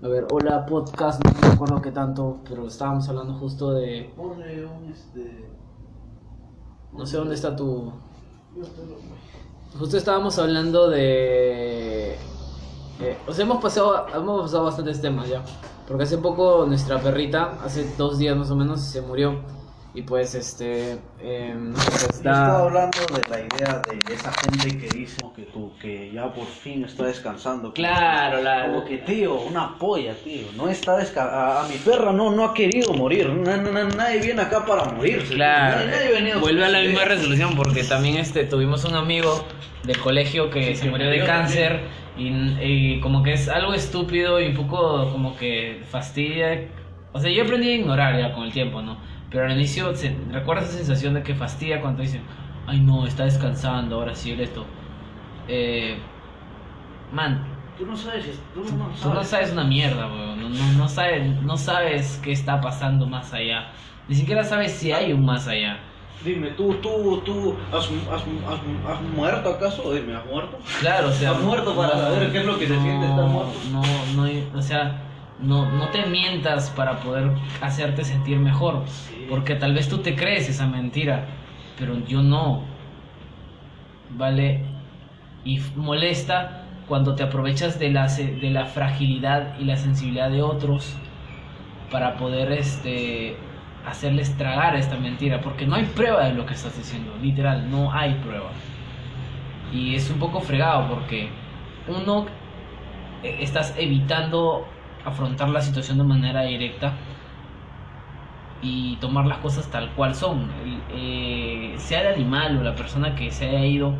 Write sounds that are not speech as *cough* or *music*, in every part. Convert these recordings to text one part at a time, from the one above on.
A ver, hola podcast, no me acuerdo qué tanto, pero estábamos hablando justo de... Ponle un este. No sé dónde está tu... Justo estábamos hablando de... eh, o sea, hemos pasado, hemos pasado bastantes temas ya. Porque hace poco nuestra perrita, hace dos días más o menos, se murió. Y pues, este... eh, pues, está... hablando de la idea de esa gente que dice que tú, que ya por fin está descansando. Claro, la... Como que, tío, una polla, tío. No está descansando. A, mi perra no, no ha querido morir. Na- na- na- nadie viene acá para morirse. Claro, Nadie, nadie venía vuelve a la misma resolución porque también este tuvimos un amigo del colegio que Sí, se que murió de cáncer y, y como que es algo estúpido y un poco como que fastidia. O sea, yo aprendí a ignorar ya con el tiempo, ¿no? Pero al inicio, se, ¿recuerdas esa sensación de que fastidia cuando dicen, ay no, está descansando, ahora sí, esto? Eh, man, Tú no sabes, tú no, sabes. Tú no sabes una mierda, weón. No, no, no, sabes, no sabes qué está pasando más allá. Ni siquiera sabes si hay un más allá. Dime, tú, tú, tú, ¿has, has, has, has muerto acaso? Dime, ¿has muerto? Claro, o sea. ¿Estás muerto para saber qué es lo que se siente estar muerto? No, no, o sea, no, no te mientas para poder hacerte sentir mejor. Porque tal vez tú te crees esa mentira, pero yo no. ¿Vale? Y molesta cuando te aprovechas de la, de la fragilidad y la sensibilidad de otros para poder este, hacerles tragar esta mentira. Porque no hay prueba de lo que estás diciendo, literal, no hay prueba. Y es un poco fregado porque uno eh, estás evitando afrontar la situación de manera directa y tomar las cosas tal cual son. El- eh, sea el animal o la persona que se haya ido,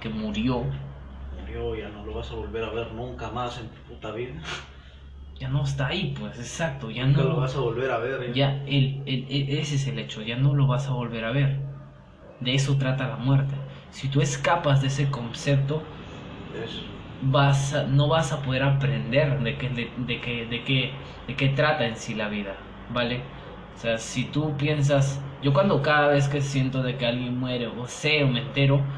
que murió, Murió, ya no lo vas a volver a ver nunca más en tu puta vida. ya no está ahí, pues exacto, ya Nunca no lo vas a volver a ver. ¿eh? ya el, el- el- ese es el hecho, ya no lo vas a volver a ver. De eso trata la muerte. Si tú escapas de ese concepto, Eso. Vas a- no vas a poder aprender de qué, de, de qué, de, qué, de qué trata en sí la vida, ¿vale? O sea, si tú piensas, yo cuando cada vez que siento de que alguien muere o sé o me entero,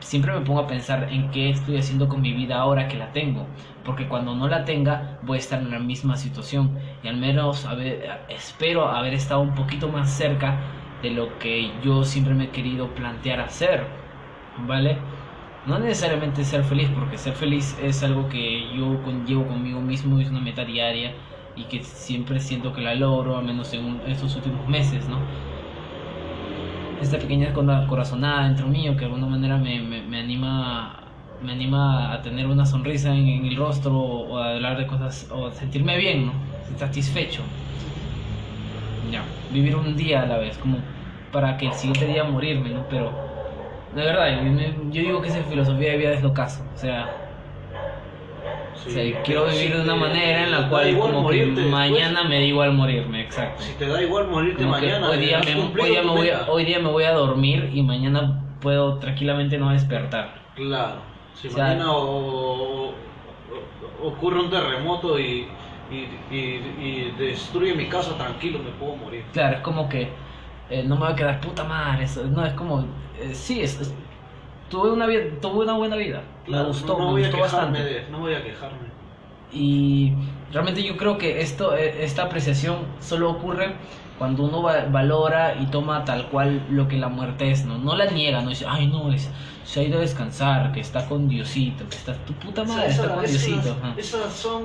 siempre me pongo a pensar en qué estoy haciendo con mi vida ahora que la tengo, porque cuando no la tenga voy a estar en la misma situación y al menos haber- espero haber estado un poquito más cerca de lo que yo siempre me he querido plantear hacer, ¿vale? No necesariamente ser feliz, porque ser feliz es algo que yo conllevo conmigo mismo, es una meta diaria y que siempre siento que la logro, al menos en estos últimos meses, ¿no? Esta pequeña corazonada dentro mío que de alguna manera me, me, anima me anima a tener una sonrisa en, en el rostro o a hablar de cosas o a sentirme bien, ¿no? Satisfecho. Ya, vivir un día a la vez, como para que el siguiente día morirme, ¿no? Pero de verdad, yo, digo que esa filosofía de vida es lo caso. O sea, Sí. o sea, quiero vivir si de una te- manera en la cual como que morirte mañana después, me da igual morirme, exacto. Si te da igual morirte Como mañana. hoy, día me, hoy, día me voy a, hoy día me voy a dormir y mañana puedo tranquilamente no despertar. Claro. Si O sea, mañana o- o- ocurre un terremoto y, y, y, y destruye mi casa, tranquilo, me puedo morir. Claro, es como que eh, no me va a quedar puta madre. eso- no, es como, eh, sí, es, es- tuve, una vida, tuve una buena vida. Claro, me gustó, no, no me gustó bastante. de- no voy a quejarme. Y realmente yo creo que esto, eh, esta apreciación solo ocurre cuando uno va- valora y toma tal cual lo que la muerte es, ¿no? No la niega, no dice, ay no, es, se ha ido a descansar, que está con Diosito, que está tu puta madre, Esa- está con esas, Diosito. esas son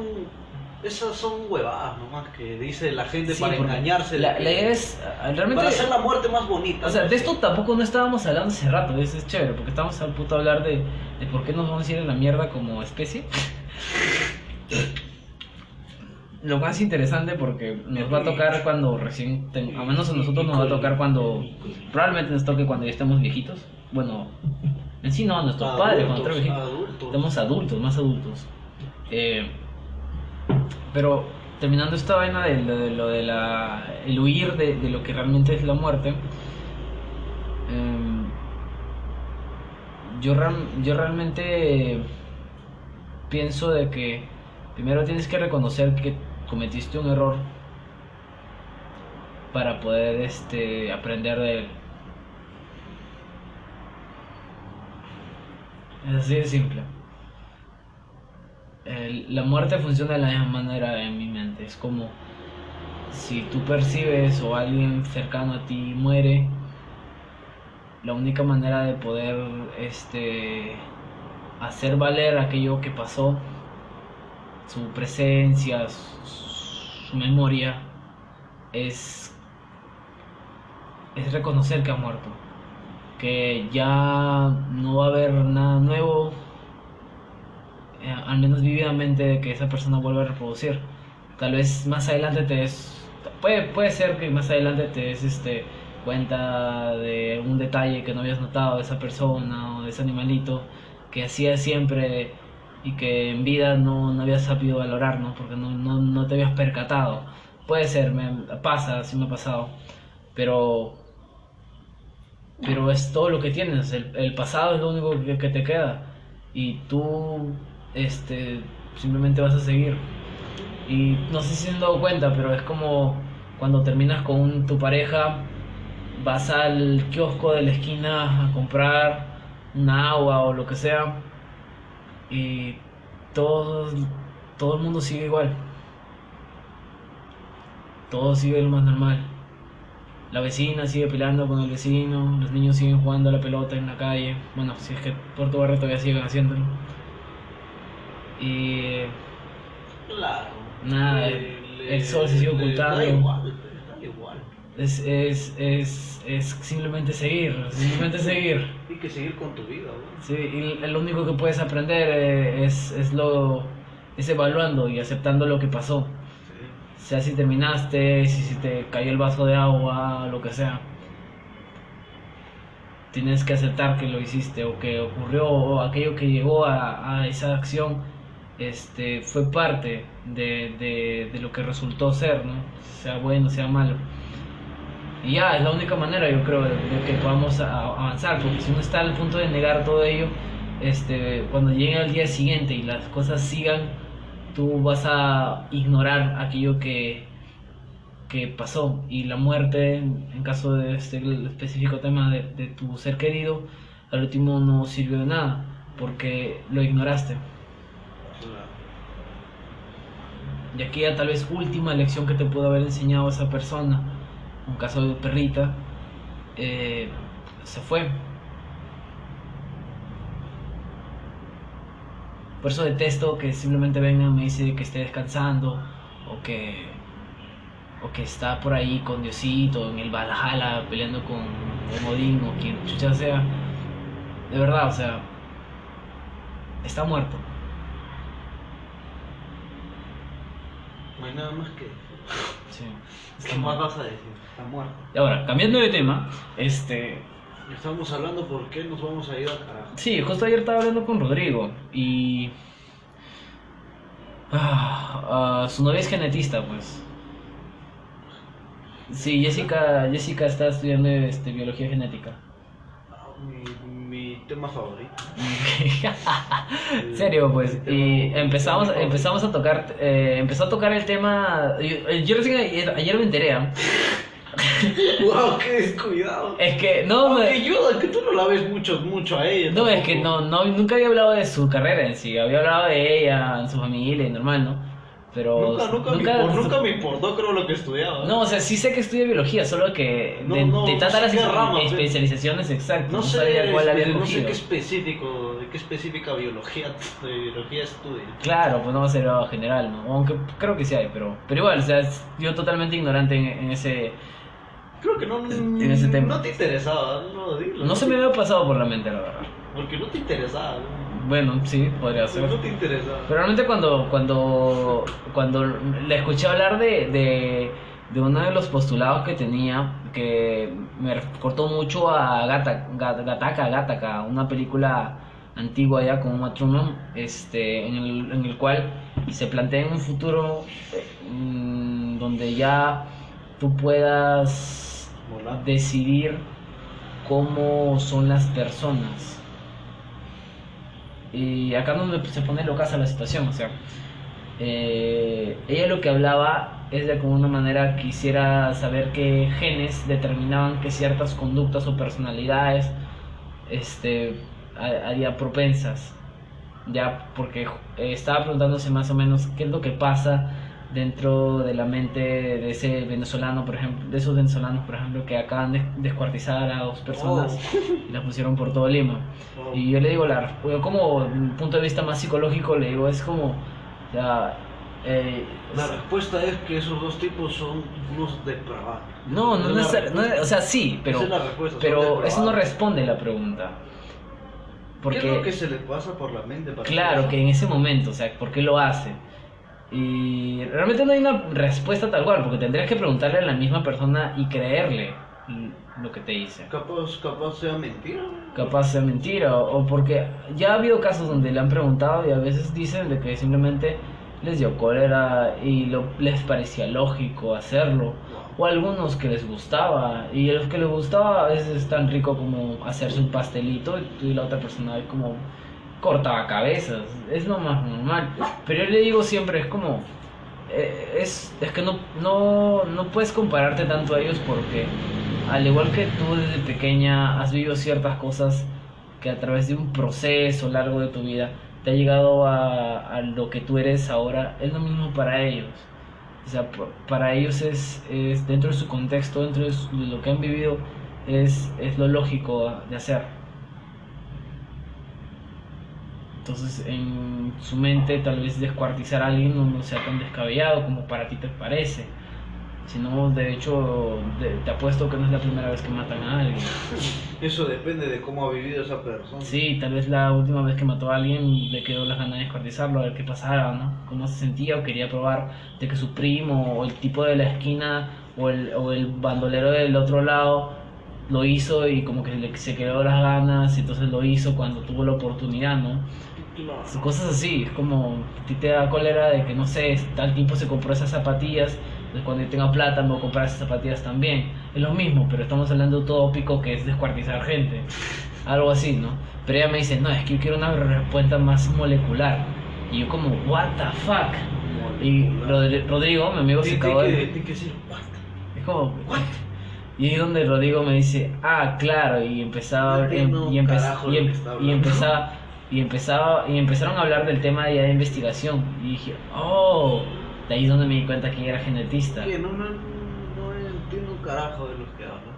esas son huevadas nomás que dice la gente Sí, para engañarse. La, la idea es, ah, realmente... para hacer la muerte más bonita. O sea, de esto tampoco no estábamos hablando hace rato, eso es chévere, porque estábamos a punto de hablar de, de por qué nos vamos a ir a la mierda como especie. *laughs* Lo más interesante porque nos va a tocar cuando recién, ten- a menos a nosotros nos va a tocar cuando, probablemente nos toque cuando ya estemos viejitos. Bueno, en sí no, a nuestros padres, cuando estemos viejitos. adultos. Estamos adultos, más adultos. Eh, pero terminando esta vaina de lo de, la, el huir de, lo que realmente es la muerte, em, yo, yo realmente pienso de que primero tienes que reconocer que cometiste un error para poder este, aprender de él. Es así de simple. La muerte funciona de la misma manera en mi mente. Es como si tú percibes o alguien cercano a ti muere, la única manera de poder este hacer valer aquello que pasó, su presencia, su, su memoria, es, es reconocer que ha muerto. Que ya no va a haber nada nuevo, eh, al menos vividamente, de que esa persona vuelva a reproducir. Tal vez más adelante te des. Puede, puede ser que más adelante te des este, cuenta de un detalle que no habías notado de esa persona o de ese animalito que hacía siempre y que en vida no, no habías sabido valorar, ¿no? Porque no, no, no te habías percatado. Puede ser, me pasa, sí me ha pasado. Pero pero es todo lo que tienes. El, pasado es lo único que te queda. Y tú este, simplemente vas a seguir. Y no sé si se han dado cuenta, pero es como cuando terminas con tu pareja, vas al kiosco de la esquina a comprar un agua o lo que sea. Y todo, todo el mundo sigue igual. Todo sigue lo más normal. La vecina sigue peleando con el vecino, los niños siguen jugando a la pelota en la calle. Bueno, si es que por tu barrio todavía siguen haciéndolo. Y Claro. Nada, Le- el sol se sigue ocultando. Da igual, da igual. es, es, es, es simplemente seguir, simplemente seguir. Hay que seguir con tu vida. Sí, y lo único que puedes aprender eh, es, es, lo, es evaluando y aceptando lo que pasó. Sí. sea si terminaste, si, si te cayó el vaso de agua, lo que sea. Tienes que aceptar que lo hiciste o que ocurrió o aquello que llegó a, a esa acción este, fue parte de, de, lo que resultó ser, ¿no? sea bueno, sea malo. Y ya, es la única manera, yo creo, de, de que podamos avanzar, porque si uno está al punto de negar todo ello, este, cuando llegue al día siguiente y las cosas sigan, tú vas a ignorar aquello que, que pasó y la muerte, en caso de este específico tema de, de tu ser querido, al último no sirvió de nada porque lo ignoraste. Claro. Y aquella tal vez última lección que te pudo haber enseñado esa persona, un caso de perrita, eh, se fue. Por eso detesto que simplemente vengan y me dicen que esté descansando o que o que está por ahí con Diosito en el Valhalla peleando con Odín o quien chucha sea. De verdad, o sea, está muerto. No hay nada más que. Sí, *laughs* ¿Qué más vas a decir? Está muerto. Y ahora, cambiando de tema, este, Estamos hablando por qué nos vamos a ir al carajo. Sí, justo ayer estaba hablando con Rodrigo y... Ah, ah, su novia es genetista, pues. Sí, Jessica, Jessica está estudiando este, biología genética. Ah, mi tema favorito. *laughs* Serio, pues. Y empezamos, empezamos a tocar, eh, empezó a tocar el tema... Yo, yo recién ayer, ayer me enteré. ¿ah? *laughs* ¡Wow! ¡Qué descuidado! Es que no me... Yo, que tú no la ves mucho, mucho a ella. No, es que no, no, nunca había hablado de su carrera en sí, había hablado de ella, en su familia y normal, ¿no? Pero Nunca, nunca, me, impor- nunca me importó, creo, lo que estudiaba. No, o sea, sí sé que estudia biología, solo que No, de, no, de no tantas sé las qué espe- rama, sí. especializaciones exactas, no, no sé, sabía cuál había no sé qué específico, de qué específica biología, de biología estudia. Claro, pues no va a ser general, ¿no? Aunque creo que sí hay, pero, pero igual, o sea, yo totalmente ignorante en, en ese... Creo que no, En ese tema. no te interesaba, no, dilo. No se me había pasado por la mente, la verdad. Porque no te interesaba. ¿No? Bueno, sí, podría ser. No te interesaba. Pero realmente cuando, cuando, cuando le escuché hablar de, de, de uno de los postulados que tenía, que me cortó mucho a Gata, Gat- Gataka, Gataka, una película antigua ya con Uma Thurman, este, en, el, en el cual se plantea en un futuro mm, donde ya tú puedas decidir cómo son las personas. Y acá donde se pone loca la situación, o sea, eh, ella lo que hablaba es de como una manera quisiera saber qué genes determinaban que ciertas conductas o personalidades este, ha- haría propensas. ya porque eh, estaba preguntándose más o menos qué es lo que pasa dentro de la mente de ese venezolano, por ejemplo, de esos venezolanos, por ejemplo, que acaban de descuartizar a dos personas y las pusieron por todo Lima. Oh. Y yo le digo, la, yo como un punto de vista más psicológico, le digo, es como, eh, La respuesta es que esos dos tipos son unos depravados. no, no, Esa es no, respuesta. o sea, sí, pero, es pero eso no responde la pregunta. Porque, ¿Qué es lo que se le pasa por la mente para Claro, que eso? en ese momento, o sea, ¿por qué lo hace? Y realmente no hay una respuesta tal cual, porque tendrías que preguntarle a la misma persona y creerle lo que te dice. Capaz, capaz sea mentira. Capaz sea mentira, o, porque ya ha habido casos donde le han preguntado y a veces dicen de que simplemente les dio cólera y lo, les parecía lógico hacerlo. O algunos que les gustaba, y a los que les gustaba a veces es tan rico como hacerse un pastelito y, y la otra persona es como cortaba cabezas, es lo más normal. Pero yo le digo siempre, es como, eh, es, es que no, no, no puedes compararte tanto a ellos porque al igual que tú desde pequeña has vivido ciertas cosas que a través de un proceso largo de tu vida te ha llegado a, a lo que tú eres ahora, es lo mismo para ellos. O sea, para ellos es, es dentro de su contexto, dentro de lo que han vivido, es, es lo lógico de hacer. Entonces, en su mente, tal vez descuartizar a alguien no, sea tan descabellado como para ti te parece. Sino, de hecho, de- te apuesto que no es la primera vez que matan a alguien. *laughs* Eso depende de cómo ha vivido esa persona. Sí, tal vez la última vez que mató a alguien le quedó las ganas de descuartizarlo, a ver qué pasaba, ¿no? Cómo se sentía o quería probar de que su primo o el tipo de la esquina o el, o el bandolero del otro lado lo hizo y como que le, se quedó las ganas y entonces lo hizo cuando tuvo la oportunidad, ¿no? Claro. Cosas así, es como a ti te da cólera de que no sé, tal tipo se compró esas zapatillas, entonces cuando yo tenga plata me voy a comprar esas zapatillas también. Es lo mismo, pero estamos hablando de un tópico que es descuartizar gente, algo así, ¿no? Pero ella me dice, no, es que yo quiero una respuesta más molecular. Y yo como, what the fuck? Y Rodri- Rodrigo, mi amigo, se acabó de... que decir, what? Es como, Y ahí donde Rodrigo me dice, ah, claro, y empezaba No entiendo y un empe- carajo y em- y empezaba y empezaba y empezaron a hablar del tema ya de investigación y dije, oh, de ahí es donde me di cuenta que era genetista. Que no, no, no entiendo un carajo de los que hablan.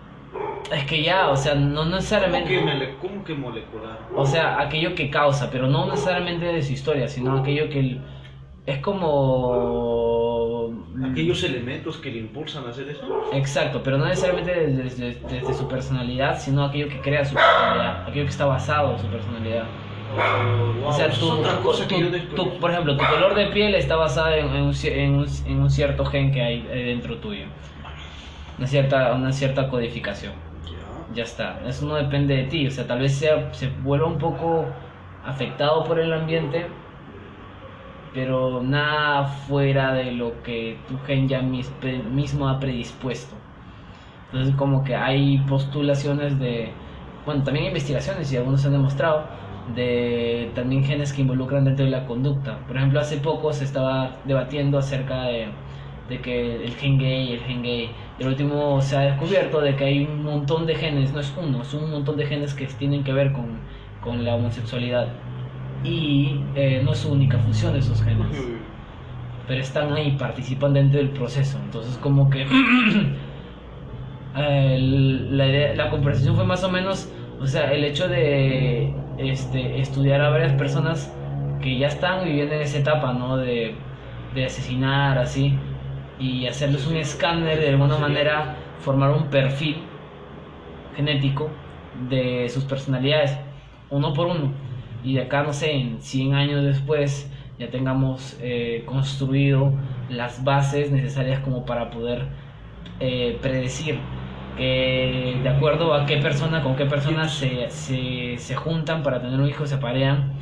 Es que ya, o sea, no ¿Cómo que, necesariamente, cómo que molecular? o sea, aquello que causa, pero no necesariamente de su historia, sino aquello que el- es como Aquellos elementos que le impulsan a hacer eso. Exacto, pero no necesariamente desde, desde- desde su personalidad, sino aquello que crea su personalidad, aquello que está basado en su personalidad. Wow, O sea, tu, es otra cosa que tu- yo tu- por ejemplo, tu color de piel está basado en, en un, ci- en un- en un cierto gen que hay eh, dentro tuyo. Una cierta, una cierta codificación. Ya. Ya está. Eso no depende de ti. O sea, tal vez sea, se vuelva un poco afectado por el ambiente, pero nada fuera de lo que tu gen ya mis- mismo ha predispuesto. Entonces, como que hay postulaciones de. Bueno, también investigaciones y algunos han demostrado de también genes que involucran dentro de la conducta. Por ejemplo, hace poco se estaba debatiendo acerca de, de que el gen gay, el gen gay. Y al último se ha descubierto de que hay un montón de genes, no es uno, es un montón de genes que tienen que ver con, con la homosexualidad. Y eh, no es su única función esos genes pero están ahí, participan dentro del proceso. Entonces, como que *clears throat* el- la, la conversación fue más o menos, o sea, el hecho de este, estudiar a varias personas que ya están viviendo en esa etapa, ¿no? De, de asesinar, así, y hacerles un escáner, de alguna manera, formar un perfil genético de sus personalidades, uno por uno. Y de acá, no sé, en 100 años después, ya tengamos eh, construido las bases necesarias como para poder eh, predecir que de acuerdo a qué persona, con qué persona se, se, se juntan para tener un hijo, se aparean,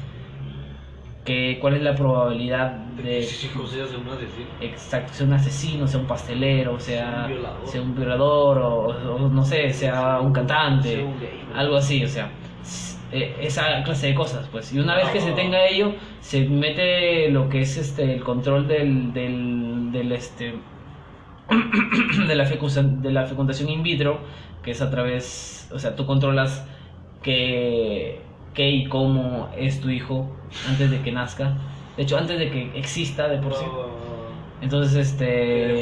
que, cuál es la probabilidad De sean de un asesino. exacto, sea un asesino, sea un pastelero, sea, un violador. sea un violador o, o no sé, sea un cantante, Sea un gay. algo así, o sea, eh, esa clase de cosas, pues. Y una vez que se tenga ello, se mete lo que es este el control del, del, del este *clears throat* de la fecundación de la fecundación in vitro, que es a través, o sea, tú controlas que qué y cómo es tu hijo antes de que nazca. De hecho, antes de que exista de por sí. Entonces, este...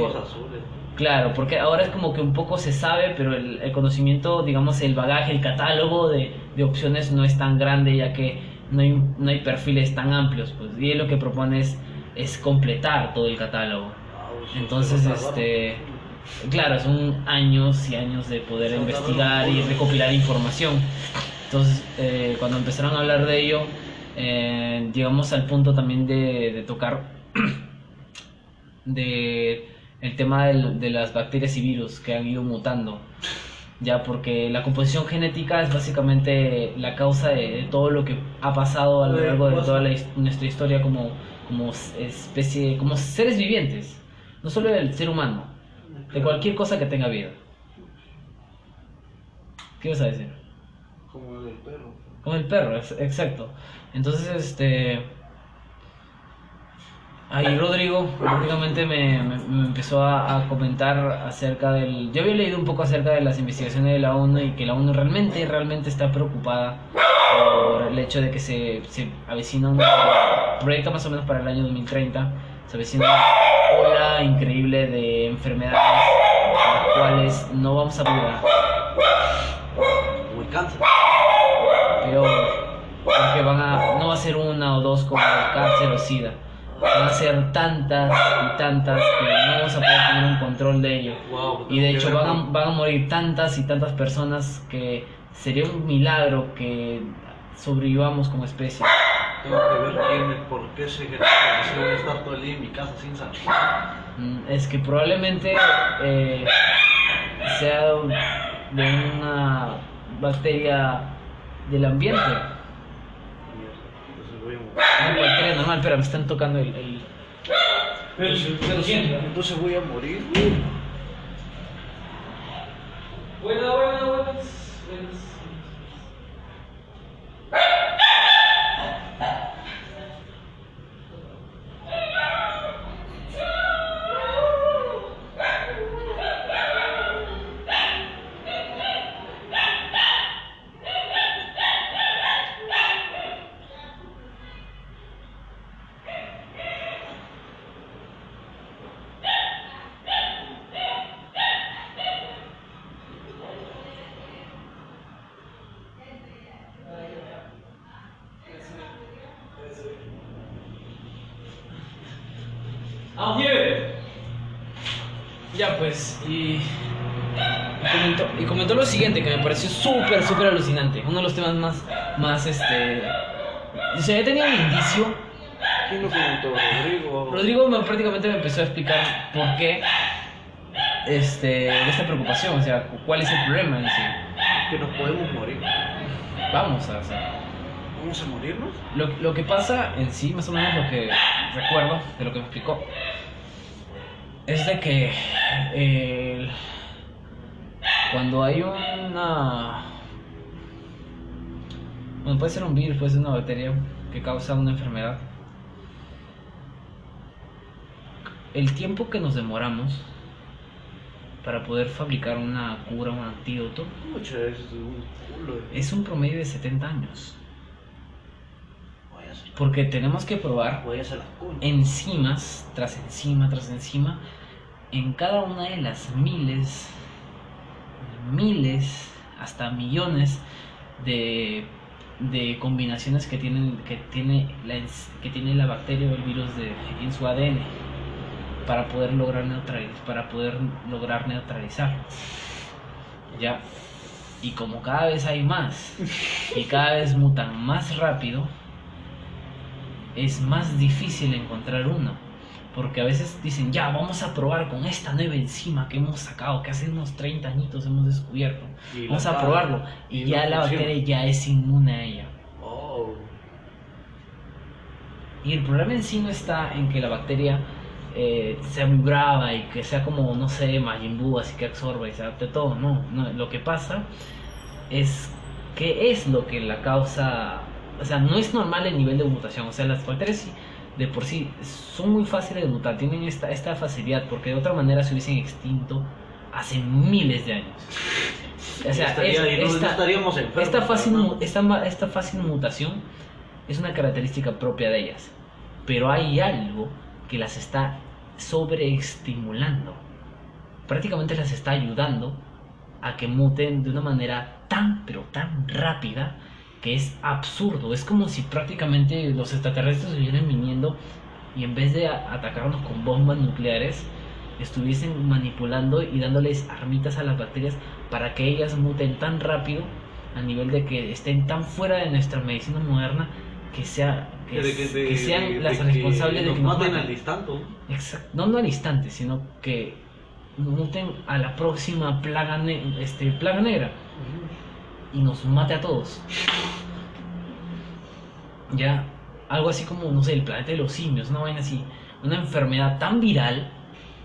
Claro, porque ahora es como que un poco se sabe, pero el, el conocimiento, digamos, el bagaje, el catálogo de, de opciones no es tan grande, ya que no hay, no hay perfiles tan amplios. Pues, y él lo que propone es, es completar todo el catálogo. Entonces, este, claro, son años y años de poder investigar y recopilar información. Entonces, eh, cuando empezaron a hablar de ello, eh, llegamos al punto también de, de tocar *clears throat* de el tema del- de las bacterias y virus que han ido mutando. Ya, porque la composición genética es básicamente la causa de, de todo lo que ha pasado a lo largo de toda la nuestra historia como, como especie, como seres vivientes. No solo el ser humano, de cualquier cosa que tenga vida. ¿Qué vas a decir? Como el del perro. Como el perro, ex- exacto. Entonces, este. Ahí Rodrigo prácticamente me, me- me empezó a, a comentar acerca del... Yo había leído un poco acerca de las investigaciones de la ONU y que la ONU realmente, realmente está preocupada por el hecho de que se, se avecina un proyecto más o menos para el año 2030, se avecina increíble de enfermedades las cuales no vamos a curar. Como el cáncer. peor porque van a no va a ser una o dos como el cáncer o sida van a ser tantas y tantas que no vamos a poder tener un control de ello Wow, y de hecho van a, van a morir tantas y tantas personas que sería un milagro que sobrevivamos como especie Tengo que ver quién, por qué se genera si voy a estar todo el día en mi casa sin salir. Mm, es que probablemente eh, sea de una bacteria del ambiente Entonces voy a morir. una bacteria normal pero me están tocando el, el... Entonces voy a morir. Buenas, buenas, buenas. I'm here. Ya pues, y, y, comentó, y comentó lo siguiente que me pareció súper, súper alucinante. Uno de los temas más, más, este... Se había tenido un indicio. ¿Quién lo comentó? Rodrigo. Rodrigo me, prácticamente me empezó a explicar por qué este, esta preocupación, o sea, cuál es el problema en sí. Que nos podemos morir. Vamos a hacer. ¿Vamos a morirnos? Lo, lo que pasa en sí, más o menos lo que recuerdo de lo que me explicó, es de que eh, cuando hay una... Bueno, puede ser un virus, puede ser una bacteria que causa una enfermedad. El tiempo que nos demoramos para poder fabricar una cura, un antídoto, Mucho es un culo. de- es un promedio de 70 años. Voy a hacer, Porque tenemos que probar voy a hacer las cuñas. enzimas tras enzima tras enzima en cada una de las miles, miles, hasta millones de, de combinaciones que, tienen, que, tiene la, que tiene la bacteria o el virus de, en su ADN para poder lograr neutralizar, para poder lograr neutralizar. Ya. Y como cada vez hay más y cada vez mutan más rápido, es más difícil encontrar uno. Porque a veces dicen, ya, vamos a probar con esta nueva enzima que hemos sacado, que hace unos 30 añitos hemos descubierto. Y Vamos a probarlo. Y, y ya la funciona. bacteria ya es inmune a ella. Oh. Y el problema en sí no está en que la bacteria eh, sea muy brava y que sea como, no sé, Majin Buu, así que absorba y se adapte todo. No, no, lo que pasa es que es lo que la causa. O sea, no es normal el nivel de mutación. O sea, las bacterias sí, de por sí son muy fáciles de mutar, tienen esta, esta facilidad, porque de otra manera se hubiesen extinto hace miles de años. O sea, Estaría- es- y no- no esta, estaríamos enfermos, esta, fácil, esta, esta fácil mutación es una característica propia de ellas. Pero hay algo que las está sobreestimulando. Prácticamente las está ayudando a que muten de una manera tan, pero tan rápida que es absurdo. Es como si prácticamente los extraterrestres estuvieran viniendo y en vez de atacarnos con bombas nucleares, estuviesen manipulando y dándoles armitas a las bacterias para que ellas muten tan rápido a nivel de que estén tan fuera de nuestra medicina moderna que sea que, De que- de- que sean de- las responsables de que nos maten al instante. Exacto. No, no al instante, sino que muten a la próxima plaga, ne- este, plaga negra y nos mate a todos. Ya, algo así como, no sé, el planeta de los simios, una vaina así. Una enfermedad tan viral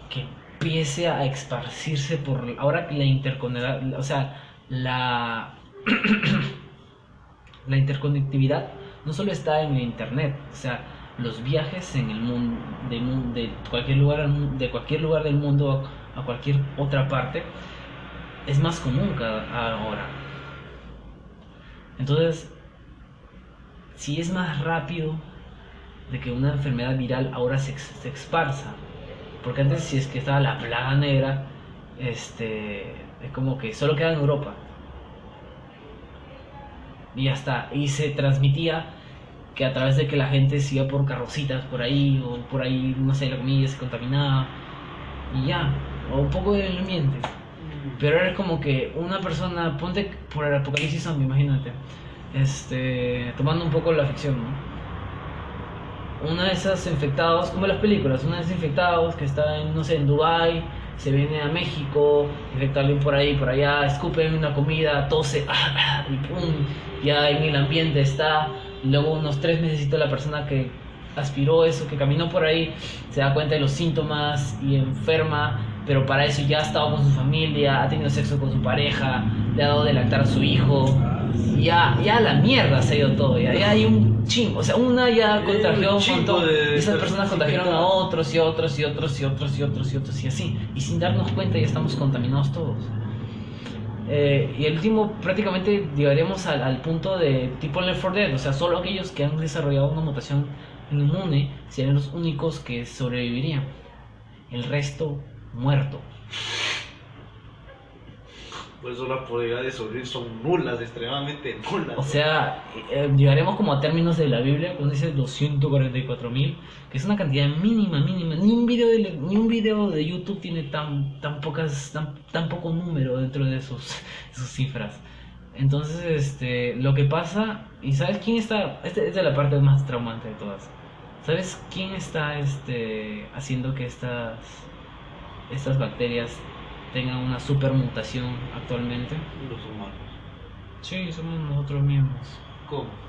que empiece a esparcirse por. Ahora la interconectividad, o sea, la. *clears throat* la interconectividad no solo está en el internet, o sea, los viajes en el mundo de, cualquier lugar de cualquier lugar del mundo a cualquier otra parte es más común ahora. Entonces, si es más rápido de que una enfermedad viral ahora se, se esparza, porque antes si es que estaba la plaga negra, este, es como que solo queda en Europa. Y ya está, y se transmitía que a través de que la gente se iba por carrocitas por ahí, o por ahí, no sé, la comida se contaminaba, y ya, o un poco del ambiente. Pero era como que una persona, ponte por el apocalipsis zombie, imagínate, este, tomando un poco la ficción, ¿no? Una de esas infectados, como en las películas, una de esas infectados que está en, no sé, en Dubai, se viene a México, infecta alguien por ahí, por allá, escupen una comida, tose, y pum, ya en el ambiente está, luego unos tres meses la persona que aspiró eso, que caminó por ahí, se da cuenta de los síntomas y enferma, pero para eso ya ha estado con su familia, ha tenido sexo con su pareja, le ha dado de lactar a su hijo, ya, ya a la mierda se ha ido todo, ya, ya hay un chingo, o sea, una ya Eh, contagió un montón, de esas personas contagiaron a otros y otros y otros y otros y otros y otros y así, y sin darnos cuenta ya estamos contaminados todos. Eh, y el último, prácticamente llegaremos al, al punto de tipo Left 4 Dead, o sea, solo aquellos que han desarrollado una mutación inmune serían los únicos que sobrevivirían. El resto, muerto. Por eso las probabilidades de sobrevivir son nulas, extremadamente nulas. O sea, eh, llegaremos como a términos de la Biblia, cuando dice 244.000, que es una cantidad mínima, mínima. Ni un video de, ni un video de YouTube tiene tan, tan, pocas, tan, tan poco número dentro de sus, sus *laughs* cifras. Entonces, este, lo que pasa, y ¿sabes quién está? Esta esta es la parte más traumante de todas. ¿Sabes quién está este, haciendo que estas, estas bacterias tengan una supermutación actualmente? Los humanos. Sí, somos nosotros mismos. ¿Cómo?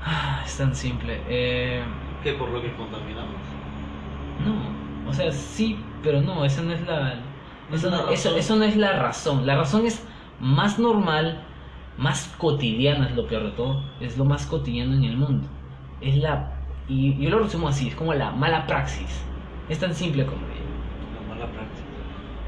Ah, es tan simple. Eh, ¿Qué por lo que contaminamos? no, o sea, sí, pero no, esa no es la... Eso, no, eso- eso no es la razón. La razón es más normal, más cotidiana, es lo peor de todo. Es lo más cotidiano en el mundo. Es la... Y yo lo resumo así, es como la mala praxis. Es tan simple como ello. La mala práctica.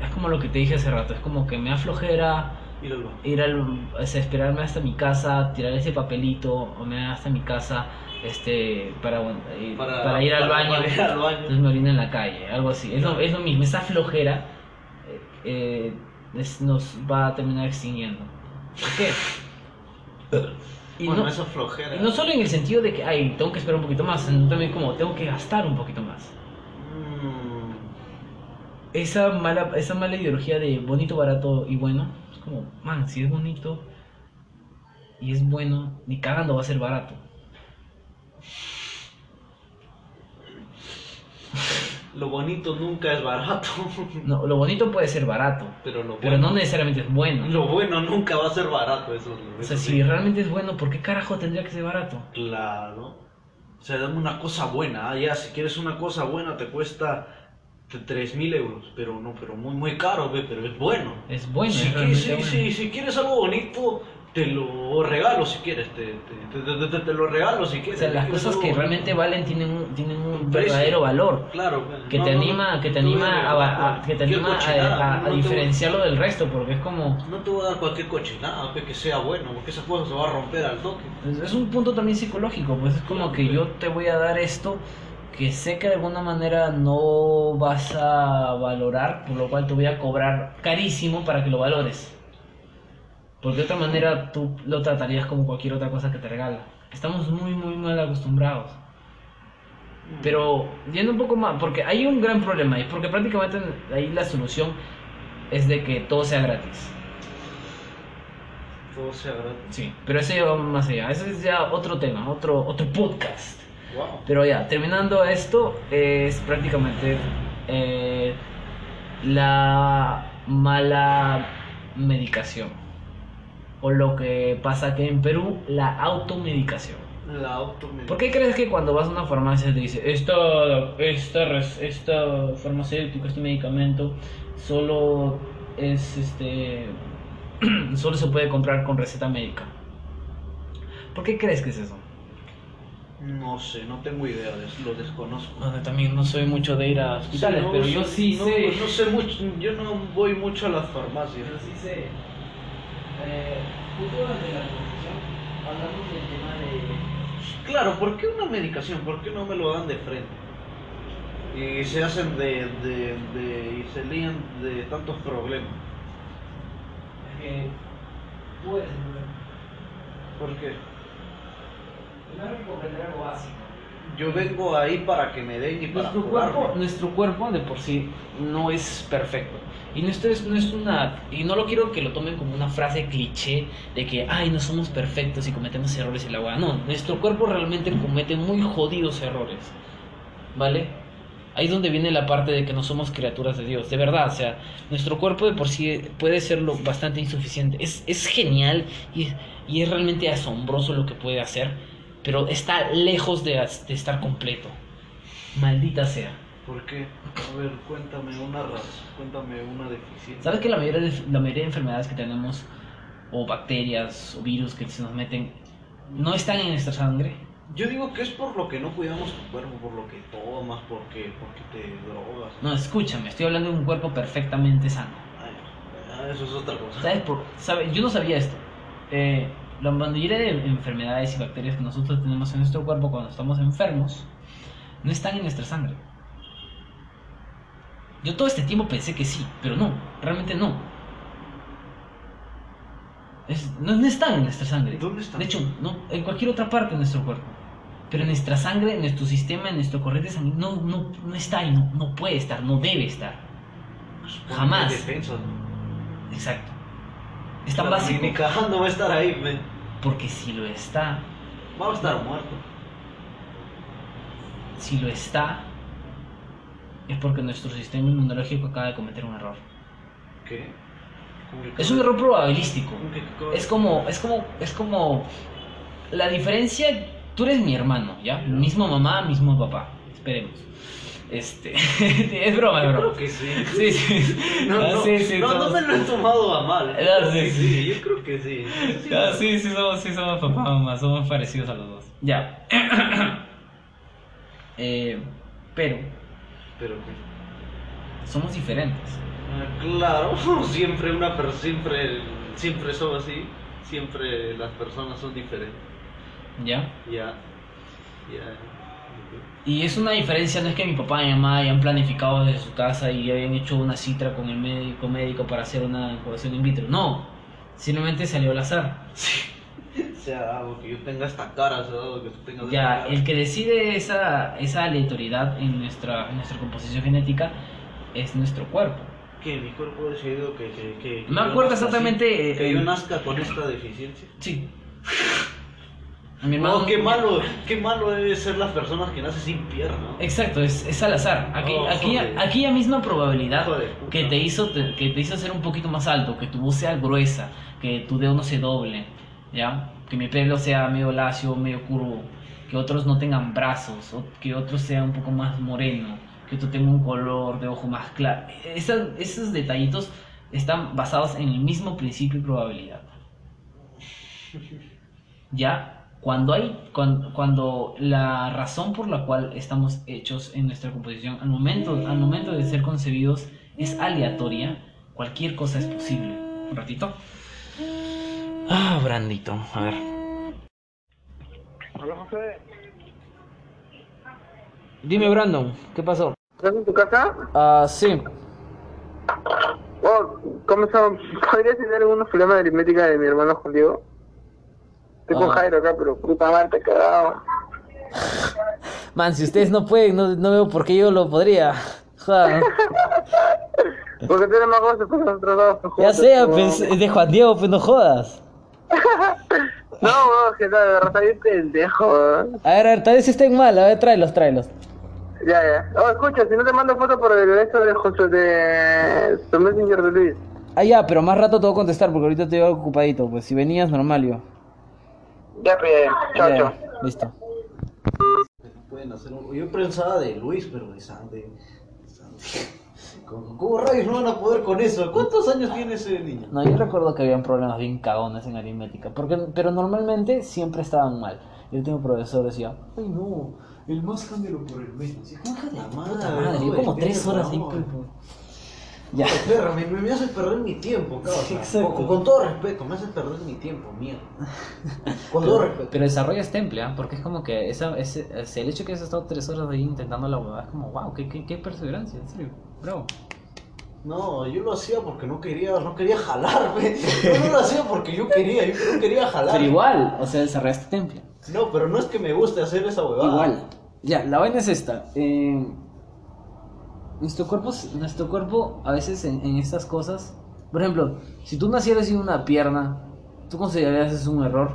Es como lo que te dije hace rato, es como que me aflojera Ir al baño. ir al, o sea, esperarme hasta mi casa, tirar ese papelito, o me hasta mi casa, este, para, eh, para, ir al baño, para ir al baño. entonces me orino en la calle, algo así. Es lo, es lo mismo, esa flojera eh, eh, es- nos va a terminar extinguiendo. ¿Por qué? Y, bueno, no, eso es flojera. y no solo en el sentido de que, ay, tengo que esperar un poquito más, sino también como tengo que gastar un poquito más. Esa mala, esa mala ideología de bonito, barato y bueno, es como, man, si es bonito y es bueno, ni cagando va a ser barato. lo bonito nunca es barato. *laughs* No, lo bonito puede ser barato, Pero lo pero bueno, no necesariamente es bueno. lo bueno nunca va a ser barato. Eso, O sea, sí. si realmente es bueno, ¿por qué carajo tendría que ser barato? Claro. O sea, dame una cosa buena. Ah, ya, si quieres una cosa buena te cuesta 3.000 euros. Pero no, pero muy, muy caro, ve, pero es bueno. Es bueno, si, es si- bueno. si- si quieres algo bonito, te lo regalo si quieres, te, te, te, te- lo regalo si O quieres. sea, las cosas que bonito. realmente valen tienen un, tienen un verdadero valor. Claro, Que no, te no, anima, que te anima a, que te anima a, voy- diferenciarlo del resto, porque es como... No te voy a dar cualquier cochinada, que sea bueno, porque esa cosa se va a romper al toque. Es, es un punto también psicológico, pues es como que yo te voy a dar esto que sé que de alguna manera no vas a valorar, por lo cual te voy a cobrar carísimo para que lo valores. Porque de otra manera tú lo tratarías como cualquier otra cosa que te regala. Estamos muy, muy mal acostumbrados. Pero yendo un poco más, porque hay un gran problema ahí, porque prácticamente ahí la solución es de que todo sea gratis. Todo sea gratis. Sí, pero ese ya va más allá. Ese es ya otro tema, otro, otro podcast. Wow. Pero ya, terminando esto, es prácticamente eh, la mala medicación. O lo que pasa aquí en Perú, la automedicación. La automedicación. ¿Por qué crees que cuando vas a una farmacia te dice, esta, esta, esta farmacéutico, este medicamento, solo es este. *clears throat* solo se puede comprar con receta médica? ¿Por qué crees que es eso? No sé, no tengo idea de lo desconozco. También no soy mucho de ir a hospitales, no, pero yo sí no, sé. No sé mucho, yo no voy mucho a las farmacias. Pero sí sé. Eh, justo durante la conversación hablamos del tema de. Claro, ¿por qué una medicación? ¿Por qué no me lo dan de frente? Y se hacen de, de, de y se lían de tantos problemas. que tú eres el problema. ¿Por qué? Comprender algo básico. Yo vengo ahí para que me den y para Nuestro curarme. cuerpo, nuestro cuerpo de por sí no es perfecto. Y no, esto es, no es una. Y no lo quiero que lo tomen como una frase cliché de que, ay, no somos perfectos y cometemos errores en la agua. No, nuestro cuerpo realmente comete muy jodidos errores. ¿Vale? Ahí es donde viene la parte de que no somos criaturas de Dios. De verdad, o sea, nuestro cuerpo de por sí puede serlo bastante insuficiente. Es, es genial y, y es realmente asombroso lo que puede hacer, pero está lejos de, de estar completo. Maldita sea. ¿Por qué? A ver, cuéntame una razón, cuéntame una deficiencia. ¿Sabes que la mayoría, de, la mayoría de enfermedades que tenemos, o bacterias, o virus que se nos meten, no están en nuestra sangre? Yo digo que es por lo que no cuidamos tu cuerpo, por lo que tomas, porque, porque te drogas. No, escúchame, estoy hablando de un cuerpo perfectamente sano. Ay, ah, eso es otra cosa. ¿Sabes por, sabe- Yo no sabía esto. Eh, la mayoría de enfermedades y bacterias que nosotros tenemos en nuestro cuerpo cuando estamos enfermos, no están en nuestra sangre. Yo todo este tiempo pensé que sí, pero no, realmente no. Es- no, no están en nuestra sangre. ¿Dónde están? De hecho, no, en cualquier otra parte de nuestro cuerpo. Pero en nuestra sangre, en nuestro sistema, en nuestro corriente sanguíneo, no, no, no está y no, no puede estar, no debe estar. Supongo jamás. ¿no? Exacto. Es tan básico. Ni, cagando *laughs* va a estar ahí, men. Porque si lo está, Va a estar muerto. si lo está, es porque nuestro sistema inmunológico acaba de cometer un error. ¿Qué? ¿Cómo que Es un error probabilístico. ¿Cómo que- cómo- Es como, es como, es como la diferencia. Tú eres mi hermano, ¿ya? Mismo mamá, mismo papá. Esperemos. Este, *laughs* es broma, es Yo broma. creo que sí. Sí, sí. No, Ah, no, sí, sí, no, no somos- me lo he tomado a mal. Ah, sí, sí. yo creo que sí. Sí, Ah, sí, sí somos, sí somos papá, mamá, somos parecidos a los dos. Ya. *clears throat* Eh, pero Pero que. somos diferentes. Ah, Claro, *laughs* siempre una persona, siempre, siempre son así, siempre las personas son diferentes. ¿Ya? Ya, ya. Y es una diferencia, no es que mi papá y mi mamá hayan planificado desde su casa y hayan hecho una cita con el médico médico para hacer una incubación in vitro. No, simplemente salió al azar. Se ha dado que yo tenga esta cara, se ha dado que tú tengas esta Ya, cara. el que decide esa, esa aleatoriedad en nuestra, en nuestra composición genética es nuestro cuerpo. Que mi cuerpo ha decidido que, que, que, que Me acuerdo exactamente, así, que eh, yo nazca con esta deficiencia. Sí. *laughs* A mi hermano. No, qué malo, qué malo debe ser las personas que nacen sin pierna. ¿no? Exacto, es, es al azar. Aquí, Oh, aquí, joder. aquella misma probabilidad que te, hizo, te- que te hizo ser un poquito más alto, que tu voz sea gruesa, que tu dedo no se doble, ¿ya? Que mi pelo sea medio lacio, medio curvo, que otros no tengan brazos, o que otros sean un poco más moreno, que tú tengas un color de ojo más claro. Esos detallitos están basados en el mismo principio y probabilidad. Ya, cuando hay, cuando, cuando la razón por la cual estamos hechos en nuestra composición, al momento, al momento de ser concebidos, es aleatoria, cualquier cosa es posible. Un ratito. Ah, Brandito, a ver. Hola, José. Dime, Brandon, ¿qué pasó? ¿Estás en tu casa? Ah, sí. Oh, ¿cómo estás? ¿Podrías tener algunos problemas de aritmética de mi hermano Juan Estoy con. Jairo acá, pero puta madre, te cagado. *laughs* Man, si ustedes no pueden, no, no veo por qué yo lo podría. *laughs* Joder. Porque tú eres más gozo con nosotros dos. Ya sea, pues, es de Juan Diego, pues no jodas. *laughs* No, weón, que tal, de verdad, bien pendejo. A ver, a ver, tal vez estén mal, a ver, tráelos, tráelos. Ya, ya. Oh, escucha, si no te mando foto por el esto de José de... Messenger de Luis. Ah, ya, pero más rato te voy a contestar porque ahorita estoy algo ocupadito. Pues si venías, normal yo. Ya, pues, chao, Ya, chao. Listo. Pueden hacer un... Yo pensaba de Luis, pero de Sandy. ¿Cómo, rayos no van a poder con eso? ¿Cuántos años tiene ese niño? No, yo recuerdo que habían problemas bien cagones en aritmética. Porque, pero normalmente siempre estaban mal. Yo tengo un profesor que decía, Ay, no. El más cámbialo por el menos. "Hija de La madre, madre, yo como tres horas ahí. No. pues, pues". Ya. Me, me, me haces perder mi tiempo, cabrón. Exacto. Con, con todo respeto, me haces perder mi tiempo, mierda. Con todo respeto. Pero desarrollas temple, ¿ah? Porque es como que esa, ese, ese- el hecho que has estado tres horas ahí intentando la huevada es como, wow, qué, qué, qué perseverancia, en serio. Bravo. No, yo lo hacía porque no quería, no quería jalar, güey. Yo no lo hacía porque yo quería, yo no quería jalar. Pero igual, o sea, desarrollaste temple. No, pero no es que me guste hacer esa huevada. Igual. Ya, la vaina es esta. eh, nuestro, cuerpo, nuestro cuerpo, a veces en, en estas cosas. Por ejemplo, si tú nacieras sin una pierna, ¿tú considerarías eso un error?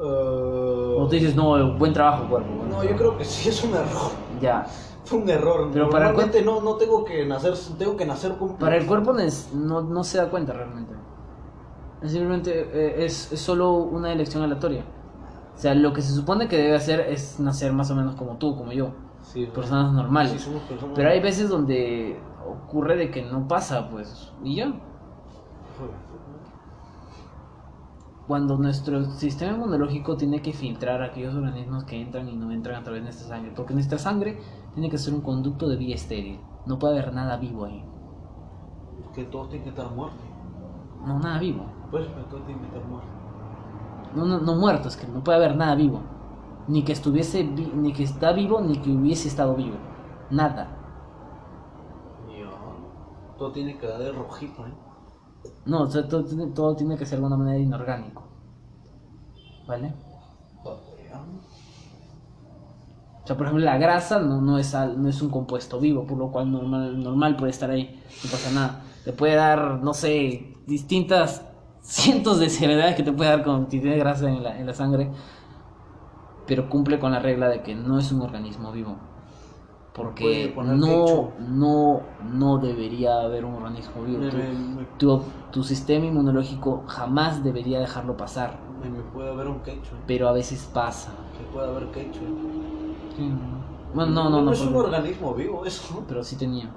Eh, O tú dices, no, buen trabajo, cuerpo. buen No, trabajo"? yo creo que sí es un error. Ya. Fue *laughs* un error. Pero para el no, no tengo que nacer, tengo que nacer con. Para el cuerpo no, no se da cuenta realmente. Es simplemente eh, es, es solo una elección aleatoria. O sea, lo que se supone que debe hacer es nacer más o menos como tú, como yo. Sí, Personas normales. Sí, personas. Pero hay veces donde ocurre de que no pasa, pues, y ya. Cuando nuestro sistema inmunológico tiene que filtrar aquellos organismos que entran y no entran a través de nuestra sangre, porque nuestra sangre tiene que ser un conducto de vía estéril, no puede haber nada vivo ahí, Que todos tienen que estar muertos. no nada vivo, Pues, pero todos tienen que estar muertos. no, no, no muertos, que no puede haber nada vivo, ni que estuviese, vi- ni que está vivo, ni que hubiese estado vivo, nada. Todo tiene que dar de rojito, ¿eh? No, o sea, todo, tiene- todo tiene que ser de alguna manera inorgánico, ¿vale? O sea, por ejemplo, la grasa no, no, es, al- no es un compuesto vivo, por lo cual normal, normal puede estar ahí, no pasa nada. Te puede dar, no sé, distintas cientos de enfermedades que te puede dar con si tienes grasa en la, en la sangre, pero cumple con la regla de que no es un organismo vivo. Porque no, no, no debería haber un organismo vivo. Me, Tu, me, tu, tu sistema inmunológico jamás debería dejarlo pasar, me- me puede haber un quecho, pero a veces pasa. Que puede haber quecho. ¿eh? Bueno, no, no, no. es un porque- organismo vivo *laughs* eso, ¿no? Pero sí tenía,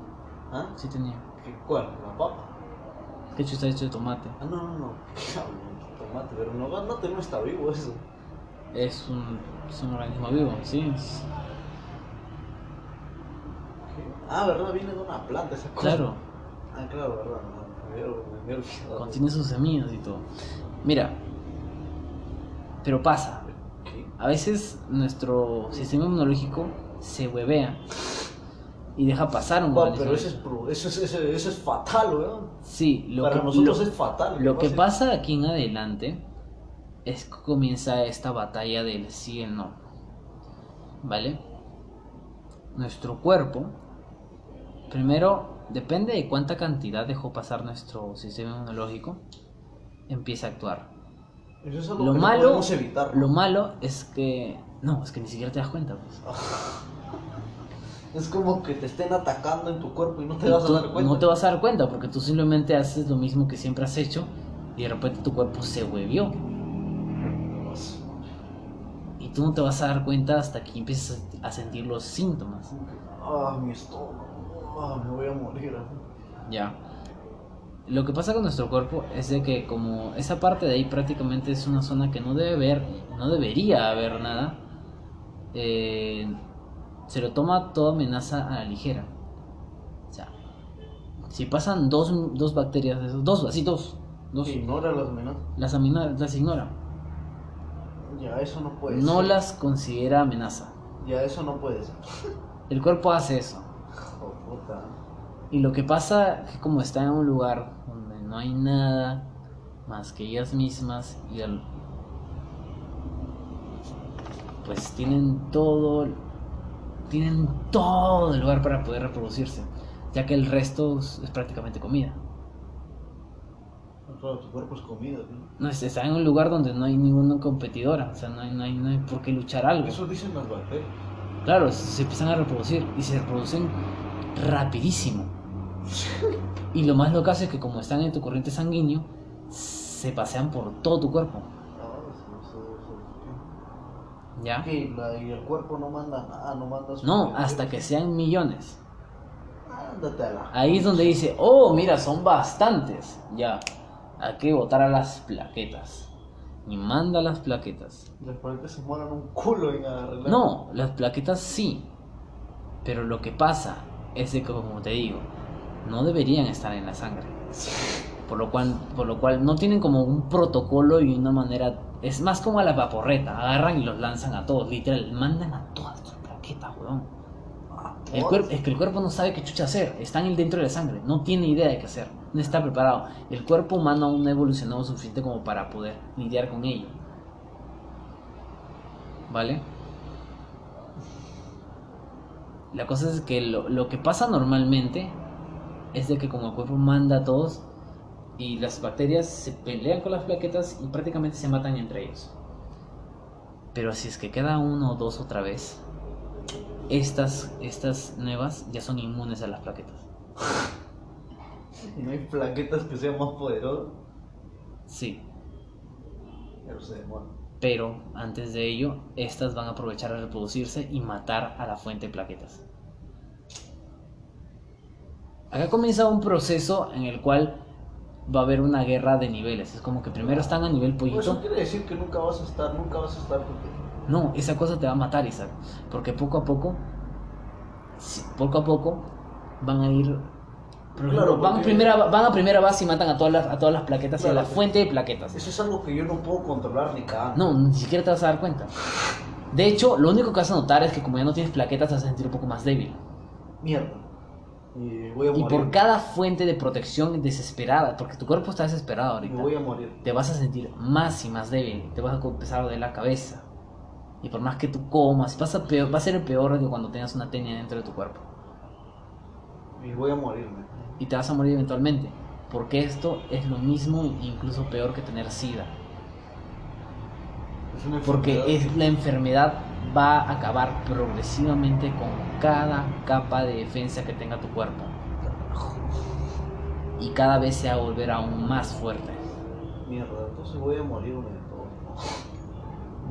¿Ah? sí tenía. ¿Qué- ¿Cuál? ¿La papa? De hecho está hecho de tomate. Ah, no, no, no. *laughs* Tomate, pero no, no, no está vivo eso. Es un, es un organismo vivo, sí. es-. Ah, ¿verdad? Viene de una planta esa cosa. Claro, Ah, claro, ¿verdad? Me había- contiene sus semillas y todo. Mira, pero pasa. A veces nuestro sistema inmunológico se huevea y deja pasar un organismo. pero eso es, eso, es, eso, eso es fatal, weón. Sí, lo Para que, nosotros lo- es fatal. Lo que pasa aquí en adelante es que comienza esta batalla del sí y el no. ¿Vale? Nuestro cuerpo, primero, depende de cuánta cantidad dejó pasar nuestro sistema inmunológico, empieza a actuar. Eso es algo Lo que no malo, podemos evitar. lo malo es que... No, es que ni siquiera te das cuenta. Pues. *laughs* Es como que te estén atacando en tu cuerpo y no te Y vas a dar cuenta. no te vas a dar cuenta porque tú simplemente haces lo mismo que siempre has hecho y de repente tu cuerpo se huevió. Y tú no te vas a dar cuenta hasta que empiezas a sentir los síntomas. Ah, mi estómago. Ah, me voy a morir. Ya. lo que pasa con nuestro cuerpo es de que como esa parte de ahí prácticamente es una zona que no debe ver, no debería haber nada, eh, se lo toma toda amenaza a la ligera. O sea, si pasan dos, dos bacterias dos, así dos, dos, Ignora las amenazas. las, las ignora. Ya, eso no puede No ser. las considera amenaza. Ya, eso no puede ser. El cuerpo hace eso. Puta. Y lo que pasa es que como está en un lugar donde no hay nada más que ellas mismas y al- pues tienen todo tienen todo el lugar para poder reproducirse, ya que el resto es, prácticamente comida. Claro, tu cuerpo es comida, ¿no? No es- está en un lugar donde no hay ninguna competidora, o sea, no hay, no hay, no hay por qué luchar algo. Eso dicen las bacterias. Claro, se empiezan a reproducir y se reproducen rapidísimo. *laughs* Y lo más locazo es que como están en tu corriente sanguíneo, se pasean por todo tu cuerpo. Ah. ¿Ya? La- y el cuerpo no manda nada, no manda su No, hasta que sean millones. Ándate a la. Ahí es donde dice, oh, mira, son bastantes. Ya, hay que botar a las plaquetas. Y manda las plaquetas. Después que se mueran un culo en arreglar. No, las plaquetas sí. Pero lo que pasa es de que, como te digo, no deberían estar en la sangre. Por lo cual, por lo cual no tienen como un protocolo y una manera. Es más como a la vaporreta. Agarran y los lanzan a todos, literal. Mandan a todas tus plaquetas, weón. El cuerpo, es que el cuerpo no sabe qué chucha hacer. Están dentro de la sangre. No tiene idea de qué hacer. No está preparado. El cuerpo humano aún no ha evolucionado suficiente como para poder lidiar con ello. ¿Vale? La cosa es que lo, que pasa normalmente es de que como el cuerpo manda a todos y las bacterias se pelean con las plaquetas y prácticamente se matan entre ellos. Pero si es que queda uno o dos otra vez, estas, estas nuevas ya son inmunes a las plaquetas. *laughs* *laughs* No hay plaquetas que sean más poderosas. Sí, Pero se demoran. pero antes de ello, estas van a aprovechar a reproducirse y matar a la fuente de plaquetas. Acá comienza un proceso en el cual va a haber una guerra de niveles. Es como que primero están a nivel Pues pollito. eso quiere decir que nunca vas a estar, nunca vas a estar porque. No, esa cosa te va a matar, Isaac. Porque poco a poco, poco a poco, van a ir. Claro, van, a primera, van a primera base y matan a todas las, a todas las plaquetas y a la fuente de plaquetas. Eso es algo que yo no puedo controlar ni cada. No, ni siquiera te vas a dar cuenta. De hecho, lo único que vas a notar es que como ya no tienes plaquetas, te vas a sentir un poco más débil. Mierda. Y voy a Y por cada fuente de protección desesperada, porque tu cuerpo está desesperado ahorita, Me voy a morir. te vas a sentir más y más débil. Te vas a empezar de la cabeza. Y por más que tú comas, vas a peor- va a ser el peor que cuando tengas una tenia dentro de tu cuerpo. Y voy a morirme. Y te vas a morir eventualmente. Porque esto es lo mismo, incluso peor que tener sida. Es una Porque es, la enfermedad va a acabar progresivamente con cada capa de defensa que tenga tu cuerpo. Y cada vez se va a volver aún más fuerte. Mierda, entonces voy a morirme de todo.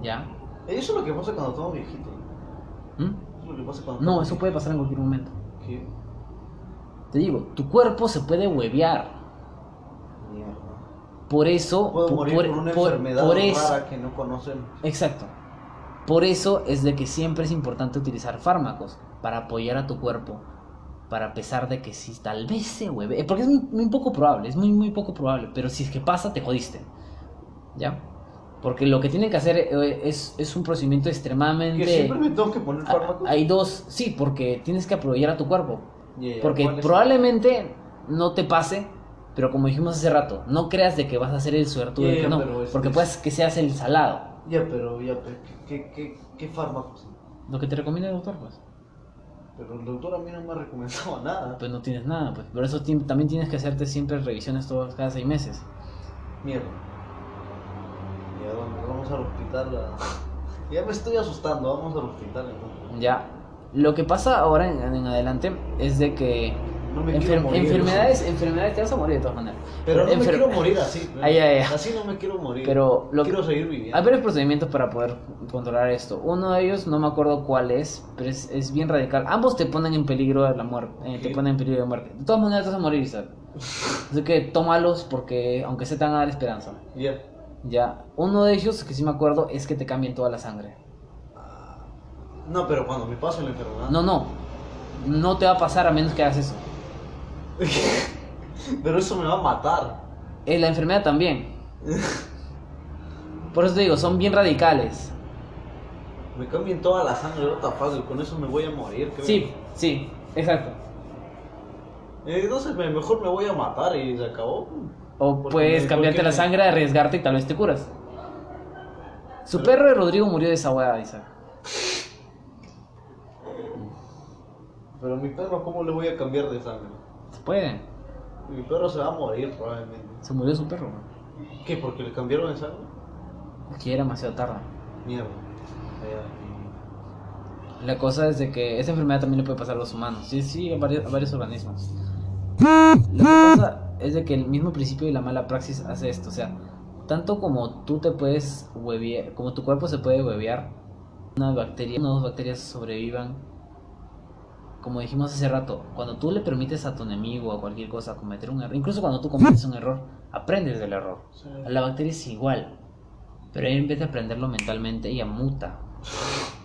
¿Ya? Eso es lo que pasa cuando estamos viejitos. ¿Mm? Eso es lo que pasa cuando No, eso puede pasar en cualquier momento. ¿Qué? Te digo, tu cuerpo se puede huevear. Por eso... Puedo por- morir por- por, una por- enfermedad por eso- rara que no conocen. Exacto. Por eso es de que siempre es importante utilizar fármacos para apoyar a tu cuerpo. Para pesar de que si tal vez se hueve. Porque es muy, muy poco probable, es muy, muy poco probable. Pero si es que pasa, te jodiste. ¿Ya? Porque lo que tienen que hacer eh, es, es un procedimiento extremadamente... Que siempre me tengo que poner fármacos. Hay dos, sí, porque tienes que apoyar a tu cuerpo. Yeah, Porque probablemente no te pase, pero como dijimos hace rato, no creas de que vas a ser el suertudo de Yeah, que no, porque es- puedes que seas el salado. Ya, pero ya, pero ¿qué, qué, qué, fármacos? Lo que te recomienda el doctor, pues. Pero el doctor a mí no me ha recomendado *laughs* nada. Pues no tienes nada, pues. Por eso también tienes que hacerte siempre revisiones todos cada seis meses. Mierda. Ya vamos, vamos al hospital. a- *laughs* Ya me estoy asustando, vamos al hospital. Ya. Lo que pasa ahora en, en adelante es de que No me enfer- morir. enfermedades, enfermedades te vas a morir de todas maneras. Pero no me quiero morir así. *laughs* Ay, ay, ay. Así no me quiero morir. Pero lo quiero seguir viviendo. Hay varios procedimientos para poder controlar esto. Uno de ellos, no me acuerdo cuál es, pero es, es bien radical. Ambos te ponen en peligro de la muerte. eh, te ponen en peligro de muerte. De todas maneras te vas a morir, Isaac. *laughs* Así que tómalos porque aunque se te van a dar esperanza. Ya. Ya, uno de ellos que sí me acuerdo es que te cambien toda la sangre. No, pero cuando me pase la enfermedad. No, no. No te va a pasar a menos que hagas eso. *laughs* pero eso me va a matar. Eh, la enfermedad también. Por eso te digo, son bien radicales. Me cambien toda la sangre, está fácil. Con eso me voy a morir. creo. Sí, sí, exacto. Eh, Entonces me- mejor me voy a matar y se acabó. O Porque puedes cambiarte la me- sangre, arriesgarte y tal vez te curas. Su perro de Rodrigo murió de esa hueá, Isaac. *laughs* Pero mi perro, ¿cómo le voy a cambiar de sangre? Se puede. Mi perro se va a morir probablemente. Se murió su perro. ¿Qué? ¿Porque le cambiaron de sangre? Que era demasiado tarde. Mierda. La cosa es de que esa enfermedad también le puede pasar a los humanos. Sí, sí, a varios, a varios organismos. Lo que pasa es de que el mismo principio de la mala praxis hace esto. O sea, tanto como tú te puedes huevear, como tu cuerpo se puede huevear, una bacteria, una o dos bacterias sobrevivan. Como dijimos hace rato, cuando tú le permites a tu enemigo o a cualquier cosa cometer un error, incluso cuando tú cometes un error, aprendes del error. A la bacteria es igual, pero ella en vez de aprenderlo mentalmente, ella muta.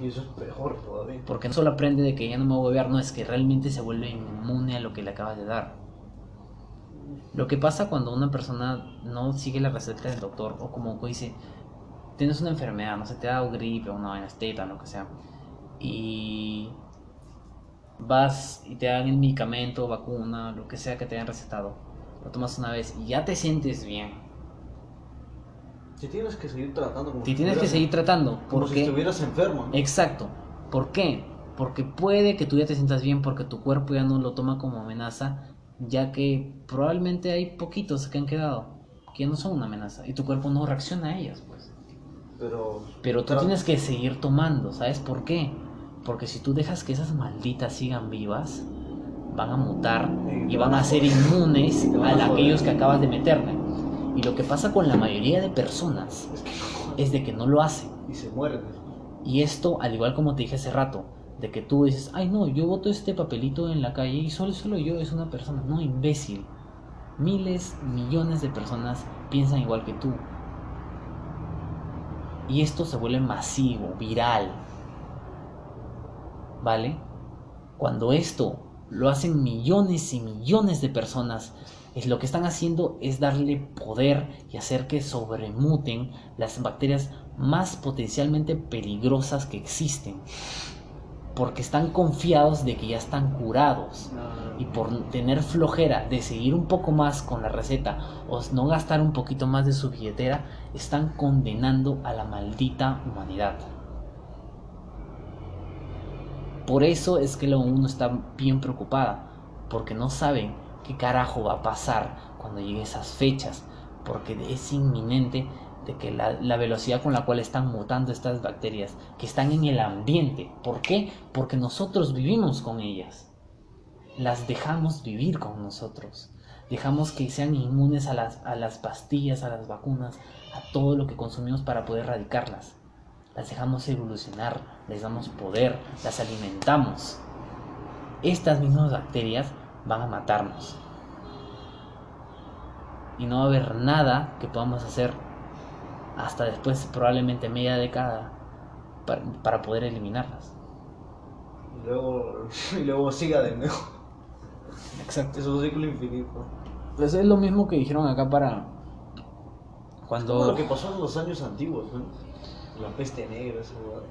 Y eso es peor todavía. Porque no solo aprende de que ya no me voy a huevear, no, es que realmente se vuelve inmune a lo que le acabas de dar. Lo que pasa cuando una persona no sigue la receta del doctor, o como dice, tienes una enfermedad, no sé, te da gripe, una vaina esteta, lo que sea, y vas y te dan el medicamento, vacuna, lo que sea que te hayan recetado, lo tomas una vez y ya te sientes bien. Te tienes que seguir tratando como Te si tienes que seguir tratando. Como si porque estuvieras enfermo. ¿no? Exacto. ¿Por qué? Porque puede que tú ya te sientas bien porque tu cuerpo ya no lo toma como amenaza, ya que probablemente hay poquitos que han quedado que no son una amenaza y tu cuerpo no reacciona a ellas, pues. Pero. Pero tú tienes que seguir tomando, ¿sabes por qué? Porque si tú dejas que esas malditas sigan vivas, van a mutar Y van a ser inmunes a aquellos que acabas de meterle. Y lo que pasa con la mayoría de personas es de que no lo hacen. Y se mueren. Y esto, al igual como te dije hace rato, de que tú dices, ay no, yo voto este papelito en la calle y solo, solo yo es una persona. No, imbécil. Miles, millones de personas piensan igual que tú. Y esto se vuelve masivo, viral. ¿Vale? Cuando esto lo hacen millones y millones de personas, es lo que están haciendo es darle poder y hacer que sobremuten las bacterias más potencialmente peligrosas que existen. Porque están confiados de que ya están curados. Y por tener flojera de seguir un poco más con la receta o no gastar un poquito más de su billetera, están condenando a la maldita humanidad. Por eso es que la ONU está bien preocupada, porque no saben qué carajo va a pasar cuando lleguen esas fechas, porque es inminente de que la, la velocidad con la cual están mutando estas bacterias, que están en el ambiente. ¿Por qué? Porque nosotros vivimos con ellas. Las dejamos vivir con nosotros. Dejamos que sean inmunes a las, a las pastillas, a las vacunas, a todo lo que consumimos para poder erradicarlas. Las dejamos evolucionar, les damos poder, las alimentamos. Estas mismas bacterias van a matarnos. Y no va a haber nada que podamos hacer hasta después, probablemente media década, para, para poder eliminarlas. Y luego, *laughs* y luego siga de nuevo. Exacto. Es un ciclo infinito. Pues es lo mismo que dijeron acá para Como cuando lo que pasó en los años antiguos, ¿no? La peste negra, huevada.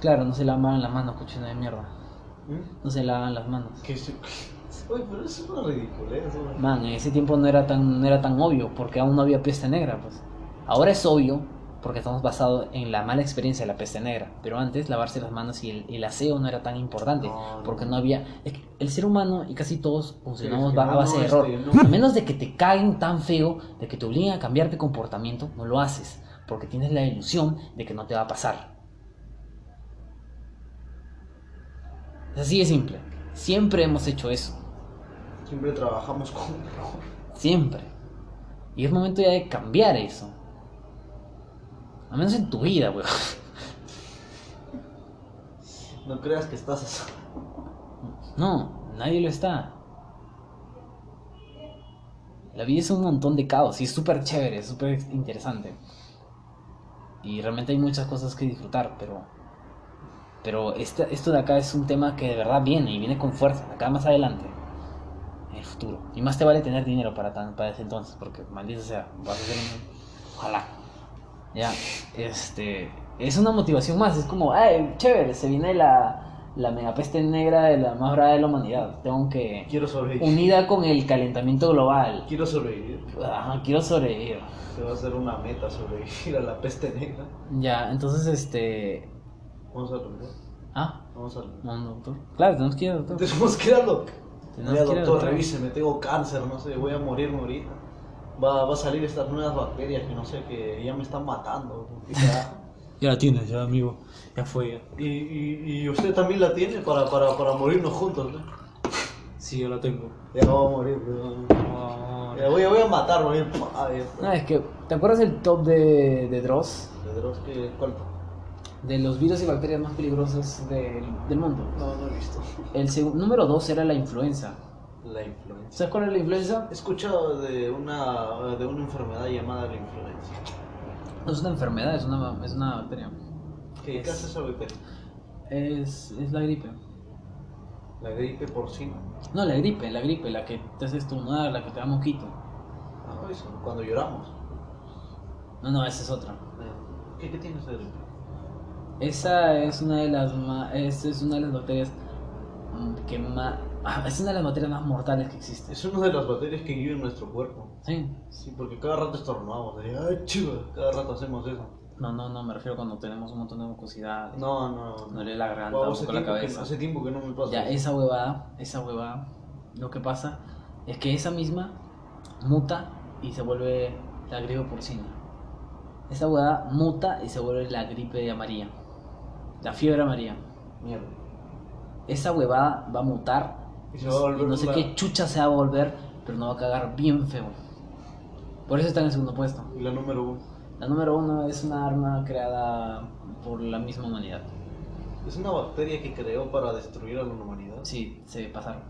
claro no se lavaban las manos cochina de mierda ¿Mm? no se lavaban las manos Que se- Oye, pero eso es una ridiculez. ¿no? man en ese tiempo no era tan no era tan obvio porque aún no había peste negra pues ahora es obvio porque estamos basados en la mala experiencia de la peste negra pero antes lavarse las manos y el, el aseo no era tan importante No, porque no había es que el ser humano y casi todos funcionamos a base no, de error este, a menos de que te caguen tan feo de que te obliguen a cambiar de comportamiento no lo haces porque tienes la ilusión de que no te va a pasar Es así de simple. Siempre hemos hecho eso. Siempre trabajamos con Siempre. Y es momento ya de cambiar eso. Al menos en tu vida, weón. *laughs* No creas que estás No, nadie lo está. La vida es un montón de caos y es súper chévere, es súper interesante. Y realmente hay muchas cosas que disfrutar, pero. Pero esta- esto de acá es un tema que de verdad viene y viene con fuerza, acá más adelante. En el futuro. Y más te vale tener dinero para, tan, para ese entonces, porque maldito sea, vas a ser un. Ojalá. Ya, este. Es una motivación más, es como, ay, chévere, se viene la, la megapeste negra de la más brava de la humanidad. Tengo que. Quiero sobrevivir. Unida con el calentamiento global. Quiero sobrevivir. Ajá, quiero sobrevivir. Se va a hacer una meta sobrevivir a la peste negra. Ya, entonces este. Vamos a lograr. Ah, Vamos a lograr. no, doctor. Claro, tenemos que ir al doctor. Tenemos que ir al doctor. Tenemos Mira, que ir al doctor, revíseme, tengo cáncer, no sé, voy a morirme ahorita. Va, va a salir estas nuevas bacterias que no sé, que ya me están matando. Ya- *laughs* Ya la tienes, ya, amigo. Ya fue, y, y- y usted también la tiene para, para, para morirnos juntos, ¿no? Sí, yo la tengo. Ya no voy a morir, pero... Ya voy, voy a matar, voy a... Ah. No, es que, ¿te acuerdas el top de, de Dross? De Dross, ¿qué- ¿Cuál? De los virus y bacterias más peligrosas del, del mundo. No, no he visto. El número 2 era la influenza. La influenza. ¿Sabes cuál es la influenza? He escuchado de una, de una enfermedad llamada la influenza. No es una enfermedad, es una, es una bacteria. ¿Qué, ¿Qué hace esa bacteria? Es, es la gripe. La gripe porcina. No, la gripe, la gripe, la que te hace estornudar, la que te da mosquito. Ah, eso, cuando lloramos. No, no, esa es otra. ¿Qué, qué tiene esa gripe? Esa es una de las esa es una de las bacterias mm, que más es una de las bacterias más mortales que existe. Es una de las bacterias que vive en nuestro cuerpo. Sí. Sí, porque cada rato estornudamos. así, Ay, chiva, cada rato hacemos eso. No, no, no, me refiero cuando tenemos un montón de mucosidad. No, no. No le la garganta, Wow, hace, la que, cabeza. hace tiempo que no me pasa. Ya, esa huevada, esa huevada, lo que pasa es que esa misma muta y se vuelve la gripe porcina. Esa huevada muta y se vuelve la gripe amarilla. La fiebre amarilla. Mierda. Esa huevada va a mutar Y se va a volver no sé qué chucha se va a volver, pero no va a cagar bien feo. Por eso está en el segundo puesto. Y la número uno. La número uno es una arma creada por la misma humanidad. Es una bacteria que creó para destruir a la humanidad. Sí, se pasaron.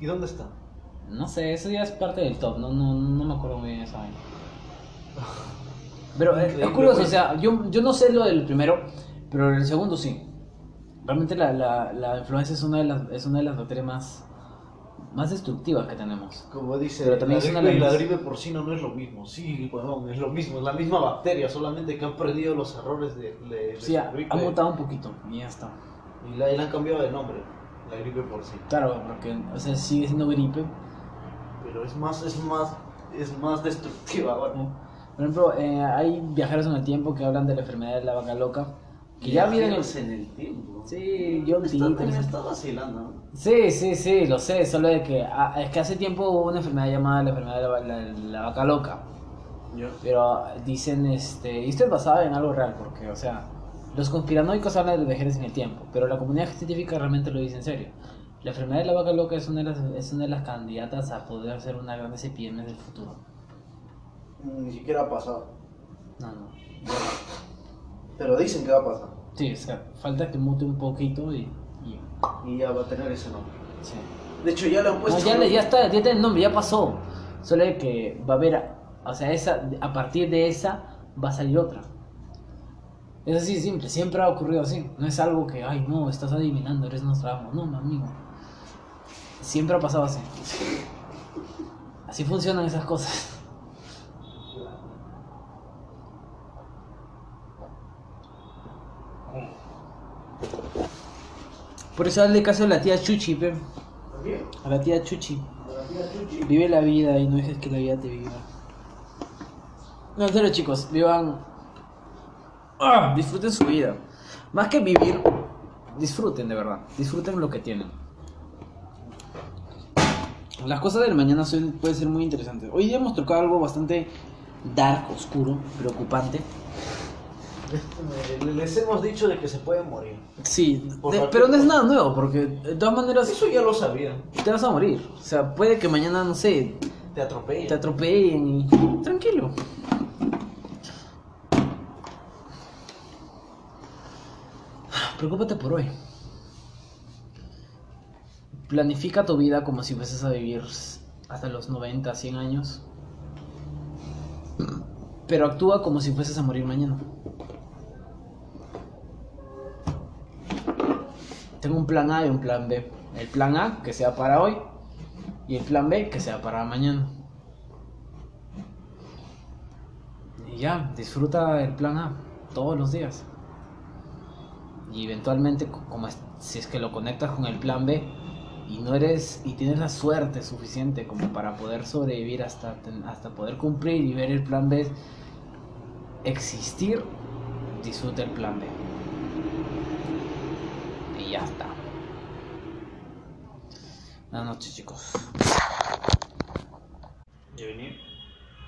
¿Y dónde está? No sé, eso ya es parte del top, no, no, no me acuerdo muy bien esa vaina. *laughs* Pero eh, es, Increíble, curioso, o sea, yo, yo no sé lo del primero, pero el segundo sí. Realmente la, la, la influenza es una de las, es una de las bacterias más, más destructivas que tenemos. Como dice, Pero también la es una gripe la luz. gripe porcina no es lo mismo. Sí, weón, es lo mismo, es la misma bacteria, solamente que han perdido los errores de, de- de Sí, ha, gripe. ha mutado un poquito y ya está. Y la, y la han cambiado de nombre, la gripe porcina. Claro, porque o sea, sigue siendo gripe. Pero es más, es más, es más destructiva ahora. Por ejemplo, eh, hay viajeros en el tiempo que hablan de la enfermedad de la vaca loca. Que ya viven en... Viajeros en el tiempo. Sí, John me está vacilando, ¿no? Sí, sí, sí, lo sé, solo de que ah, es que hace tiempo hubo una enfermedad llamada la enfermedad de la, la- la vaca loca. Pero dicen, este, y esto es basado en algo real, porque, o sea, los conspiranoicos hablan de viajeros en el tiempo, pero la comunidad científica realmente lo dice en serio. La enfermedad de la vaca loca es una de las, es una de las candidatas a poder ser una gran epidemia del futuro. Ni siquiera ha pasado. No, no. Pero dicen que va a pasar. Sí, o sea, falta que mute un poquito y... y Y ya va a tener ese nombre. sí. De hecho, ya le han No, puesto. ya, le- ya está, ya tiene el nombre, ya pasó. Solo que va a haber, o sea, esa, a partir de esa va a salir otra. Es así de simple, siempre ha ocurrido así. No es algo que, ay, no, estás adivinando, eres Nostradamus. No, mi amigo. Siempre ha pasado así. Así funcionan esas cosas. Por eso hazle caso a la tía Chuchi, pe. A la tía Chuchi. La tía Chuchi. Vive la vida y no dejes que la vida te viva. No, en serio, chicos, vivan. ¡Ah! Disfruten su vida. Más que vivir, disfruten de verdad. Disfruten lo que tienen. Las cosas del mañana pueden ser muy interesantes. Hoy día hemos tocado algo bastante dark, oscuro, preocupante. Le- Les hemos dicho de que se puede morir. Sí, de- pero no es nada nuevo, porque de todas maneras Eso ya lo sabía. te vas a morir. O sea, puede que mañana, no sé, Te atropella. te atropellen y tranquilo. Preocúpate por hoy. Planifica tu vida como si fueses a vivir hasta los 90, 100 años. Pero actúa como si fueses a morir mañana. Tengo un plan A y un plan B. El plan A que sea para hoy y el plan B que sea para mañana. Y ya, disfruta el plan A todos los días. Y eventualmente, co- como si es que lo conectas con el plan B y no eres y tienes la suerte suficiente como para poder sobrevivir hasta hasta poder cumplir y ver el plan B existir, disfruta el plan B. Ya está. Buenas noches, chicos. ¿Ya venía?